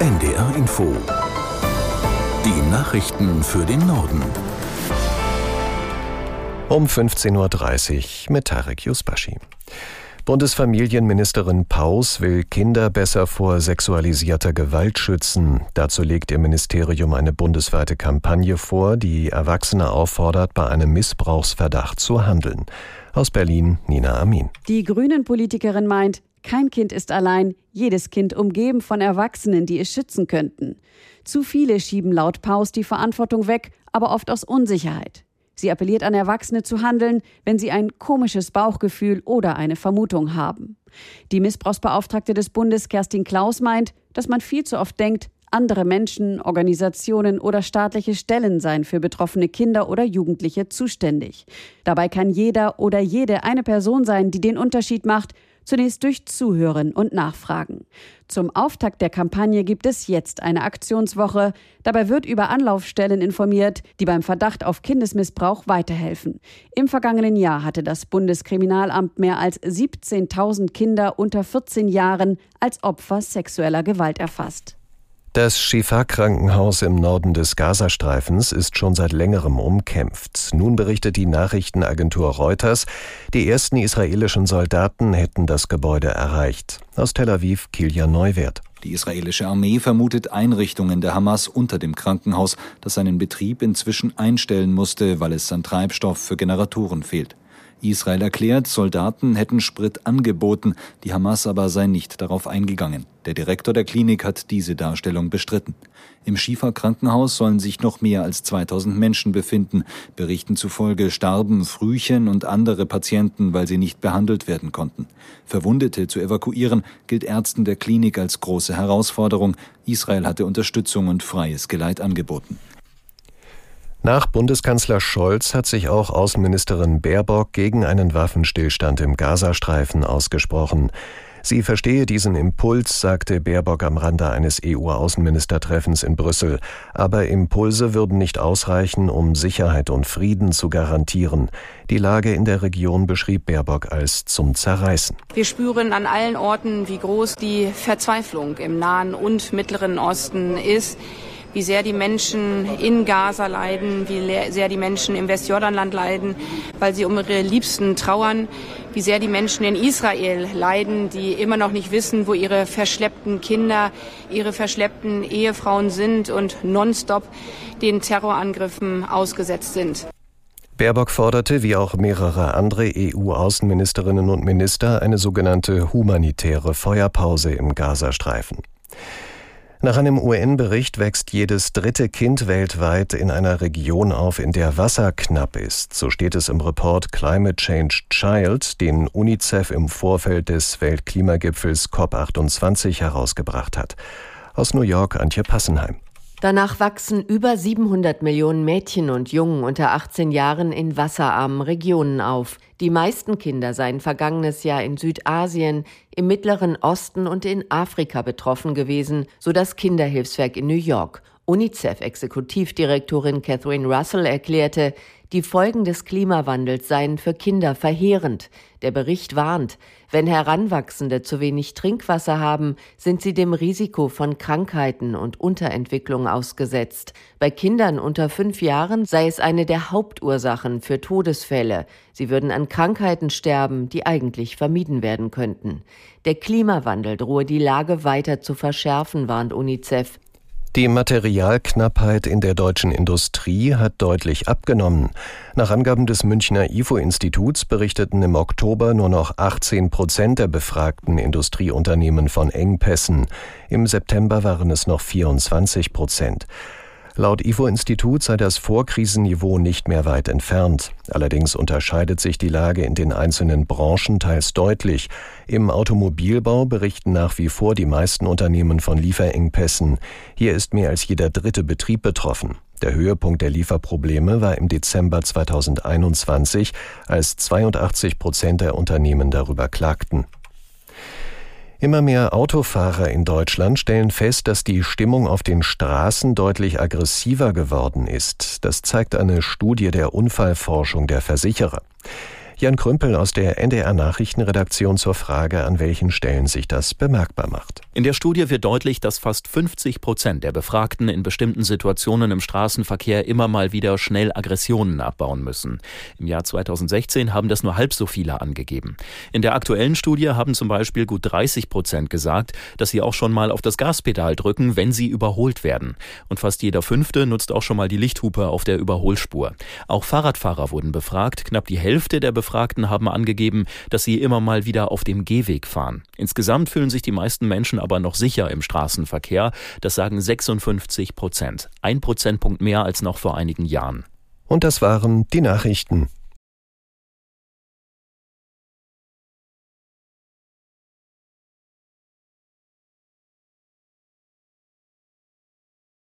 NDR Info. Die Nachrichten für den Norden. Um 15.30 Uhr mit Tarek Yusbashi. Bundesfamilienministerin Paus will Kinder besser vor sexualisierter Gewalt schützen. Dazu legt ihr Ministerium eine bundesweite Kampagne vor, die Erwachsene auffordert, bei einem Missbrauchsverdacht zu handeln. Aus Berlin Nina Amin. Die Grünen-Politikerin meint, kein Kind ist allein, jedes Kind umgeben von Erwachsenen, die es schützen könnten. Zu viele schieben laut Paus die Verantwortung weg, aber oft aus Unsicherheit. Sie appelliert an Erwachsene zu handeln, wenn sie ein komisches Bauchgefühl oder eine Vermutung haben. Die Missbrauchsbeauftragte des Bundes Kerstin Klaus meint, dass man viel zu oft denkt, andere Menschen, Organisationen oder staatliche Stellen seien für betroffene Kinder oder Jugendliche zuständig. Dabei kann jeder oder jede eine Person sein, die den Unterschied macht Zunächst durch Zuhören und Nachfragen. Zum Auftakt der Kampagne gibt es jetzt eine Aktionswoche. Dabei wird über Anlaufstellen informiert, die beim Verdacht auf Kindesmissbrauch weiterhelfen. Im vergangenen Jahr hatte das Bundeskriminalamt mehr als 17.000 Kinder unter 14 Jahren als Opfer sexueller Gewalt erfasst. Das Shifa-Krankenhaus im Norden des Gazastreifens ist schon seit längerem umkämpft. Nun berichtet die Nachrichtenagentur Reuters, die ersten israelischen Soldaten hätten das Gebäude erreicht. Aus Tel Aviv Kilian Neuwert. Die israelische Armee vermutet Einrichtungen der Hamas unter dem Krankenhaus, das seinen Betrieb inzwischen einstellen musste, weil es an Treibstoff für Generatoren fehlt. Israel erklärt, Soldaten hätten Sprit angeboten, die Hamas aber sei nicht darauf eingegangen. Der Direktor der Klinik hat diese Darstellung bestritten. Im Schiefer Krankenhaus sollen sich noch mehr als 2000 Menschen befinden. Berichten zufolge starben Frühchen und andere Patienten, weil sie nicht behandelt werden konnten. Verwundete zu evakuieren gilt Ärzten der Klinik als große Herausforderung. Israel hatte Unterstützung und freies Geleit angeboten. Nach Bundeskanzler Scholz hat sich auch Außenministerin Baerbock gegen einen Waffenstillstand im Gazastreifen ausgesprochen. Sie verstehe diesen Impuls, sagte Baerbock am Rande eines EU-Außenministertreffens in Brüssel. Aber Impulse würden nicht ausreichen, um Sicherheit und Frieden zu garantieren. Die Lage in der Region beschrieb Baerbock als zum Zerreißen. Wir spüren an allen Orten, wie groß die Verzweiflung im Nahen und Mittleren Osten ist wie sehr die Menschen in Gaza leiden, wie sehr die Menschen im Westjordanland leiden, weil sie um ihre Liebsten trauern, wie sehr die Menschen in Israel leiden, die immer noch nicht wissen, wo ihre verschleppten Kinder, ihre verschleppten Ehefrauen sind und nonstop den Terrorangriffen ausgesetzt sind. Baerbock forderte, wie auch mehrere andere EU-Außenministerinnen und Minister, eine sogenannte humanitäre Feuerpause im Gazastreifen. Nach einem UN-Bericht wächst jedes dritte Kind weltweit in einer Region auf, in der Wasser knapp ist. So steht es im Report Climate Change Child, den UNICEF im Vorfeld des Weltklimagipfels COP28 herausgebracht hat. Aus New York Antje Passenheim. Danach wachsen über 700 Millionen Mädchen und Jungen unter 18 Jahren in wasserarmen Regionen auf. Die meisten Kinder seien vergangenes Jahr in Südasien, im Mittleren Osten und in Afrika betroffen gewesen, so das Kinderhilfswerk in New York. UNICEF-Exekutivdirektorin Catherine Russell erklärte, die Folgen des Klimawandels seien für Kinder verheerend. Der Bericht warnt, wenn Heranwachsende zu wenig Trinkwasser haben, sind sie dem Risiko von Krankheiten und Unterentwicklung ausgesetzt. Bei Kindern unter fünf Jahren sei es eine der Hauptursachen für Todesfälle. Sie würden an Krankheiten sterben, die eigentlich vermieden werden könnten. Der Klimawandel drohe die Lage weiter zu verschärfen, warnt UNICEF. Die Materialknappheit in der deutschen Industrie hat deutlich abgenommen. Nach Angaben des Münchner IFO-Instituts berichteten im Oktober nur noch 18 Prozent der befragten Industrieunternehmen von Engpässen. Im September waren es noch 24 Prozent. Laut IFO-Institut sei das Vorkrisenniveau nicht mehr weit entfernt. Allerdings unterscheidet sich die Lage in den einzelnen Branchen teils deutlich. Im Automobilbau berichten nach wie vor die meisten Unternehmen von Lieferengpässen. Hier ist mehr als jeder dritte Betrieb betroffen. Der Höhepunkt der Lieferprobleme war im Dezember 2021, als 82 Prozent der Unternehmen darüber klagten. Immer mehr Autofahrer in Deutschland stellen fest, dass die Stimmung auf den Straßen deutlich aggressiver geworden ist. Das zeigt eine Studie der Unfallforschung der Versicherer. Jan Krümpel aus der NDR Nachrichtenredaktion zur Frage, an welchen Stellen sich das bemerkbar macht. In der Studie wird deutlich, dass fast 50 Prozent der Befragten in bestimmten Situationen im Straßenverkehr immer mal wieder schnell Aggressionen abbauen müssen. Im Jahr 2016 haben das nur halb so viele angegeben. In der aktuellen Studie haben zum Beispiel gut 30 Prozent gesagt, dass sie auch schon mal auf das Gaspedal drücken, wenn sie überholt werden. Und fast jeder Fünfte nutzt auch schon mal die Lichthupe auf der Überholspur. Auch Fahrradfahrer wurden befragt. Knapp die Hälfte der Befragten haben angegeben, dass sie immer mal wieder auf dem Gehweg fahren. Insgesamt fühlen sich die meisten Menschen aber noch sicher im Straßenverkehr. Das sagen 56 Prozent. Ein Prozentpunkt mehr als noch vor einigen Jahren. Und das waren die Nachrichten.